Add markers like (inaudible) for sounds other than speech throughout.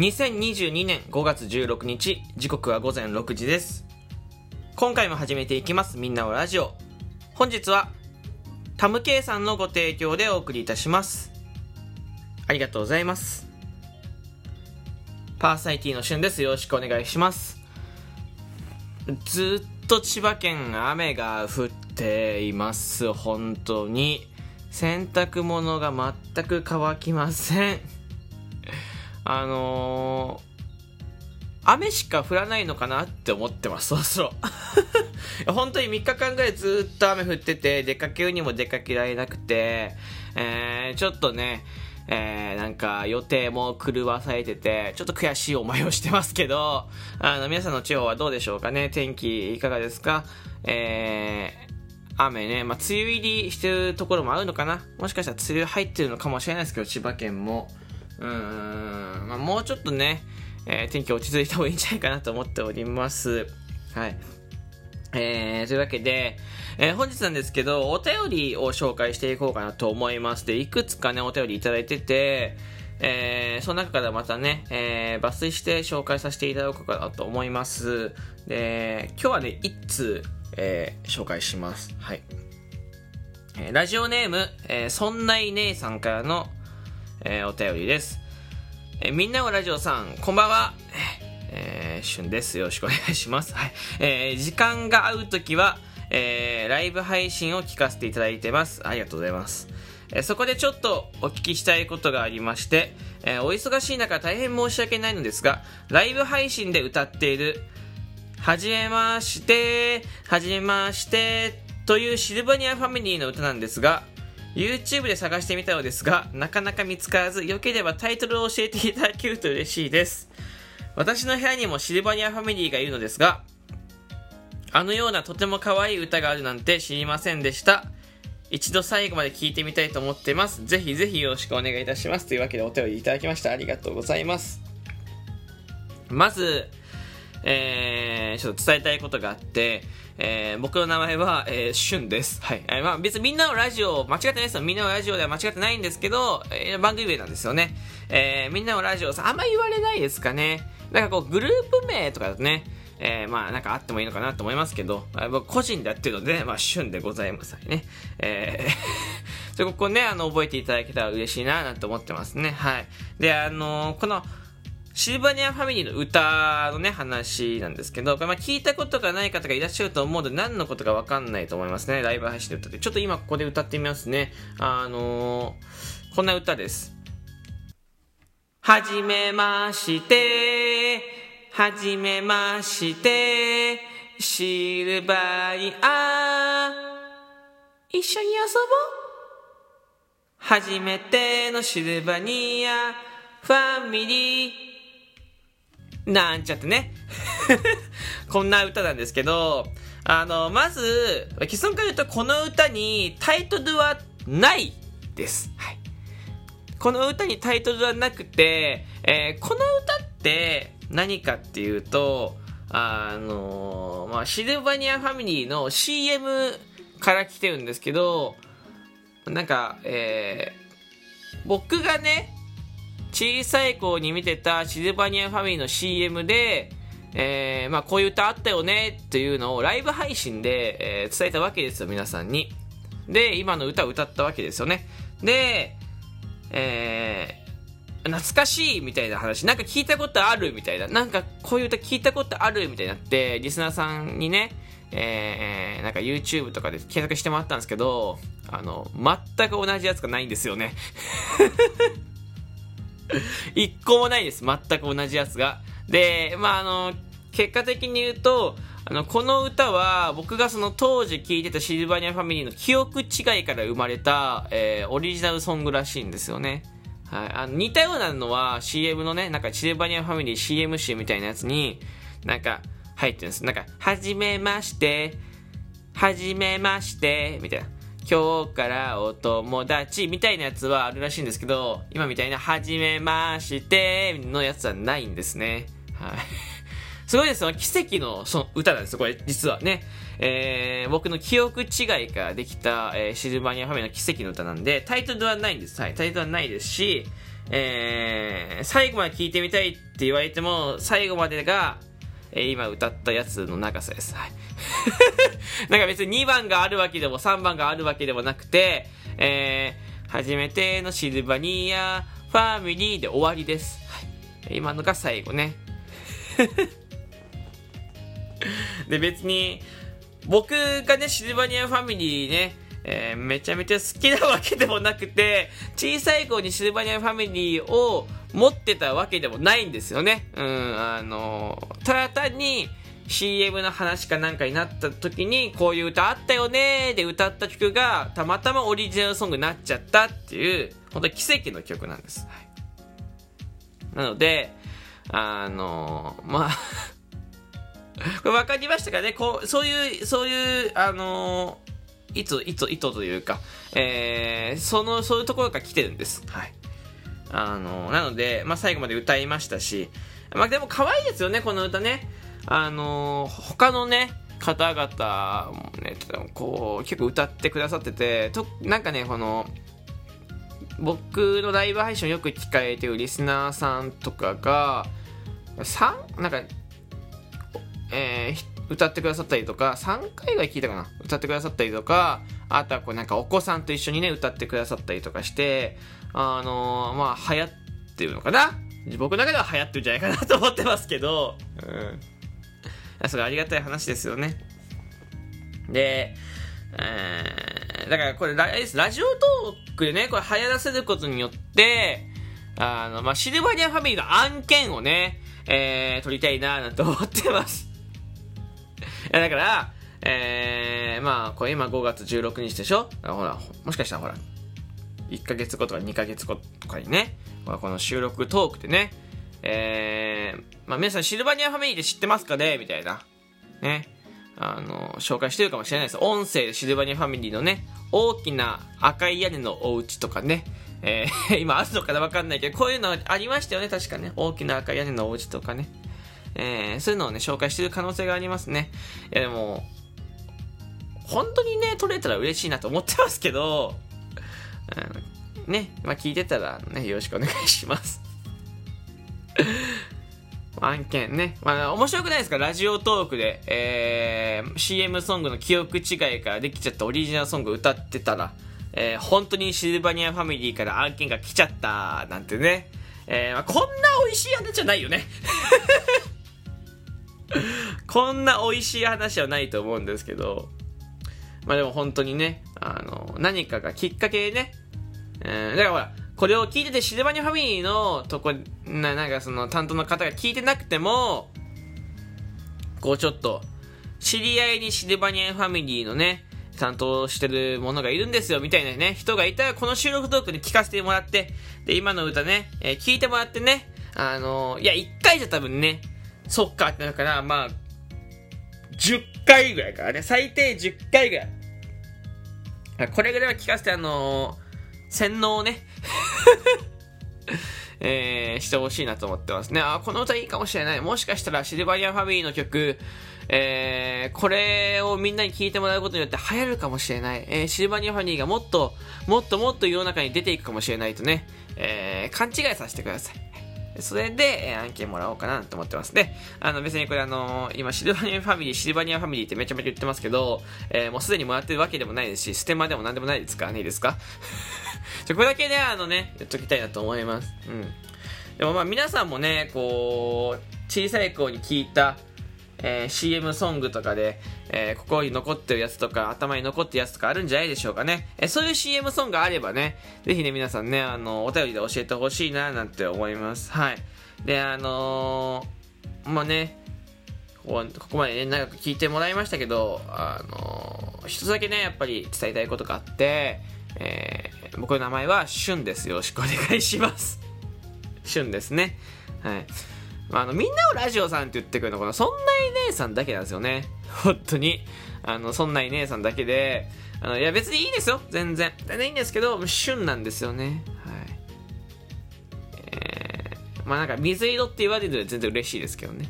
2022年5月16日時刻は午前6時です。今回も始めていきますみんなのラジオ。本日はタムケイさんのご提供でお送りいたします。ありがとうございます。パーサイティの旬です。よろしくお願いします。ずっと千葉県雨が降っています。本当に洗濯物が全く乾きません。あのー、雨しか降らないのかなって思ってます、そろそろ。(laughs) 本当に3日間ぐらいずっと雨降ってて、出かけるにも出かけられなくて、えー、ちょっとね、えー、なんか予定も狂わされてて、ちょっと悔しい思いをしてますけど、あの、皆さんの地方はどうでしょうかね？天気いかがですか？えー、雨ね、まあ、梅雨入りしてるところもあるのかな？もしかしたら梅雨入ってるのかもしれないですけど、千葉県も。うん、まあ、もうちょっとね、えー、天気落ち着いた方がいいんじゃないかなと思っております。はい。えー、というわけで、えー、本日なんですけど、お便りを紹介していこうかなと思います。で、いくつかね、お便りいただいてて、えー、その中からまたね、えー、抜粋して紹介させていただこうかなと思います。で、今日はね、一通、えー、紹介します。はい。えー、ラジオネーム、えー、そんない姉さんからの、えー、お便りです。えー、みんなのラジオさん、こんばんは。えー、旬です。よろしくお願いします。はい。えー、時間が合うときは、えー、ライブ配信を聞かせていただいてます。ありがとうございます。えー、そこでちょっとお聞きしたいことがありまして、えー、お忙しい中大変申し訳ないのですが、ライブ配信で歌っている、はじめまして、はじめまして、というシルバニアファミリーの歌なんですが、YouTube で探してみたのですが、なかなか見つからず、良ければタイトルを教えていただけると嬉しいです。私の部屋にもシルバニアファミリーがいるのですが、あのようなとても可愛い歌があるなんて知りませんでした。一度最後まで聞いてみたいと思ってます。ぜひぜひよろしくお願いいたします。というわけでお便りいただきました。ありがとうございます。まず、えー、ちょっと伝えたいことがあって、えー、僕の名前は、えー、シュンです。はい。えー、まあ別にみんなのラジオ、間違ってないですよ。みんなのラジオでは間違ってないんですけど、えー、番組名なんですよね。えー、みんなのラジオさ、あんま言われないですかね。なんかこう、グループ名とかだとね、えー、まあなんかあってもいいのかなと思いますけど、僕個人でやってるので、まあ旬でございますね。えー (laughs) ここね、あの、覚えていただけたら嬉しいな、なんて思ってますね。はい。で、あのー、この、シルバニアファミリーの歌のね、話なんですけど、まあ、聞いたことがない方がいらっしゃると思うので、何のことかわかんないと思いますね。ライブ配信で歌って。ちょっと今ここで歌ってみますね。あのー、こんな歌です。はじめまして、はじめまして、シルバニア、一緒に遊ぼう。初めてのシルバニア、ファミリー、なんちゃってね。(laughs) こんな歌なんですけど、あの、まず、結論から言うと、この歌にタイトルはないです。はい。この歌にタイトルはなくて、えー、この歌って何かっていうと、あのまあ、シルバニアファミリーの CM から来てるんですけど、なんか、えー、僕がね、小さい子に見てたシルバニアファミリーの CM で、えー、まあこういう歌あったよねっていうのをライブ配信で、えー、伝えたわけですよ、皆さんに。で、今の歌を歌ったわけですよね。で、えー、懐かしいみたいな話、なんか聞いたことあるみたいな、なんかこういう歌聞いたことあるみたいになって、リスナーさんにね、えー、なんか YouTube とかで検索してもらったんですけど、あの、全く同じやつがないんですよね。(laughs) 一個もないです。全く同じやつが。で、まあ、あの、結果的に言うと、あの、この歌は、僕がその当時聴いてたシルバニアファミリーの記憶違いから生まれた、えー、オリジナルソングらしいんですよね。はい。あの、似たようなのは CM のね、なんかシルバニアファミリー CM 集みたいなやつに、なんか入ってるんです。なんか、はじめまして、はじめまして、みたいな。今日からお友達みたいなやつはあるらしいんですけど、今みたいな、はじめましてのやつはないんですね。はい。(laughs) すごいですよ。奇跡のその歌なんですよ、これ、実はね。えー、僕の記憶違いからできた、えー、シルバニアファミリーの奇跡の歌なんで、タイトルはないんです。はい、タイトルはないですし、えー、最後まで聞いてみたいって言われても、最後までが、えー、今歌ったやつの長さです。はい。(laughs) なんか別に2番があるわけでも3番があるわけでもなくて、えー、初めてのシルバニアファミリーで終わりです。はい。今のが最後ね。(laughs) で、別に、僕がね、シルバニアファミリーね、えー、めちゃめちゃ好きなわけでもなくて、小さい頃にシルバニアファミリーを持ってたわけでもないんですよね。うん、あの、ただ単に CM の話かなんかになった時に、こういう歌あったよねーで歌った曲が、たまたまオリジナルソングになっちゃったっていう、本当に奇跡の曲なんです。はい、なので、あの、まあ (laughs) これ分かりましたかね？こう、そういう、そういう、あの意図、意図、意図というか、えー、その、そういうところから来てるんです。はい。あのなので、まあ、最後まで歌いましたし、まあ、でも可愛いですよね、この歌ね。あの他のね、方々もね、こう、結構歌ってくださってて、と、なんかね、この、僕のライブ配信をよく聞かれてるリスナーさんとかが、3? なんか、えー、歌ってくださったりとか、3回ぐらい聞いたかな歌ってくださったりとか、あとはこうなんかお子さんと一緒にね、歌ってくださったりとかして、あのー、まあ、流行ってるのかな僕の中では流行ってるんじゃないかなと思ってますけど、うん。それありがたい話ですよね。で、えー、だからこれララジオトークでね、これ流行らせることによって、あの、まあ、シルバニアファミリーの案件をね、えー、撮りたいななんて思ってます。いや、だから、えー、まあ、これ今5月16日でしょ？ほら、もしかしたらほら、1ヶ月後とか2ヶ月後とかにね、この収録トークでね、えー、まあ皆さんシルバニアファミリーで知ってますかね？みたいな。ね。あの、紹介してるかもしれないです。音声でシルバニアファミリーのね、大きな赤い屋根のお家とかね、えー、(laughs) 今あるのかなわかんないけど、こういうのありましたよね、確かね。大きな赤い屋根のお家とかね。えー、そういうのをね、紹介してる可能性がありますね。いやでも、本当にね、取れたら嬉しいなと思ってますけど、ね、まあ、聞いてたらね、よろしくお願いします。案件ね。まあ、面白くないですか？ラジオトークで、えー、CM ソングの記憶違いからできちゃったオリジナルソング歌ってたら、えー、本当にシルバニアファミリーから案件が来ちゃったなんてね。えー、まあ、こんな美味しい話じゃないよね。こんな美味しい話はないと思うんですけど、まあでも本当にね、あの、何かがきっかけでね、えー、だからほら、これを聞いててシルバニアファミリーのとこ、な、なんかその担当の方が聞いてなくても、こうちょっと、知り合いにシルバニアファミリーのね、担当してるものがいるんですよ、みたいなね、人がいたら、この収録トークで聞かせてもらって、で、今の歌ね、えー、聞いてもらってね、あのー、いや、1回じゃ多分ね、そっかってなるから、まあ、10回ぐらいからね、最低10回ぐらい。これぐらいは聞かせて、あのー、洗脳をね (laughs) えー、してほしいなと思ってますね。あ、この歌いいかもしれない。もしかしたらシルバニアファミリーの曲、えー、これをみんなに聴いてもらうことによって流行るかもしれない。えー、シルバニアファミリーがもっと、もっともっと世の中に出ていくかもしれないとね、えー、勘違いさせてください。それで、え、案件もらおうかなと思ってます。で、あの別にこれあの、今シルバニアファミリー、シルバニアファミリーってめちゃめちゃ言ってますけど、えー、もうすでにもらってるわけでもないですし、ステマでもなんでもないですからね、いいですか？(laughs) ちょ、これだけね、あのね、言っときたいなと思います。うん。でもまあ皆さんもね、こう、小さい子に聞いた、えー、CM ソングとかで、えー、心に残ってるやつとか、頭に残ってるやつとかあるんじゃないでしょうかね。えー、そういう CM ソングがあればね、ぜひね、皆さんね、あの、お便りで教えてほしいな、なんて思います。はい。で、あのー、まあね、ここまでね、長く聞いてもらいましたけど、あのー、一つだけね、やっぱり伝えたいことがあって、えー、僕の名前は、しゅんです。よろしくお願いします。しゅんですね。はい。あの、みんなをラジオさんって言ってくるの、この、そんない姉さんだけなんですよね。本当に。あの、そんない姉さんだけで、あの、いや別にいいですよ。全然。全然いいんですけど、旬なんですよね。はい。えー、まあなんか水色って言われるのは全然嬉しいですけどね。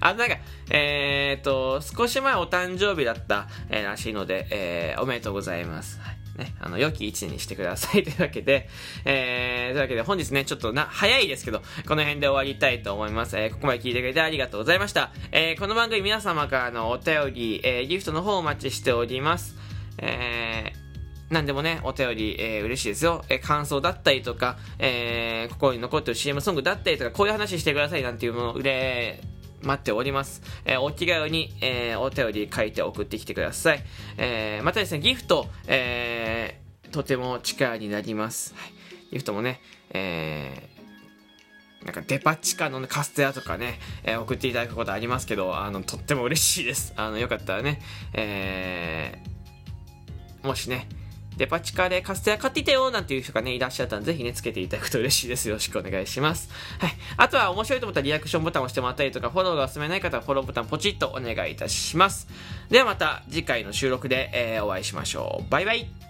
あ、なんか、えー、っと、少し前お誕生日だった、えー、らしいので、えー、おめでとうございます。ね、あの、良き一年にしてください。というわけで、えー、というわけで本日ね、ちょっとな、早いですけど、この辺で終わりたいと思います。えー、ここまで聞いてくれてありがとうございました。えー、この番組皆様からのお便り、えー、ギフトの方をお待ちしております。えー、何でもね、お便り、えー、嬉しいですよ。えー、感想だったりとか、えー、心に残ってる CM ソングだったりとか、こういう話してくださいなんていうものを、れ、待っております。えー、お気軽に、えー、お便り書いて送ってきてください。えー、またですね、ギフト、えー、とても力になります。はい、ギフトもね、えー、なんかデパ地下のカステラとかね、えー、送っていただくことありますけど、あの、とっても嬉しいです。あの、よかったらね、えー、もしね、デパ地下でカステラ買っていたよなんていう人がね、いらっしゃったらぜひね、つけていただくと嬉しいです。よろしくお願いします。はい。あとは面白いと思ったらリアクションボタンを押してもらったりとか、フォローがおすすめない方はフォローボタンポチッとお願いいたします。ではまた次回の収録で、えー、お会いしましょう。バイバイ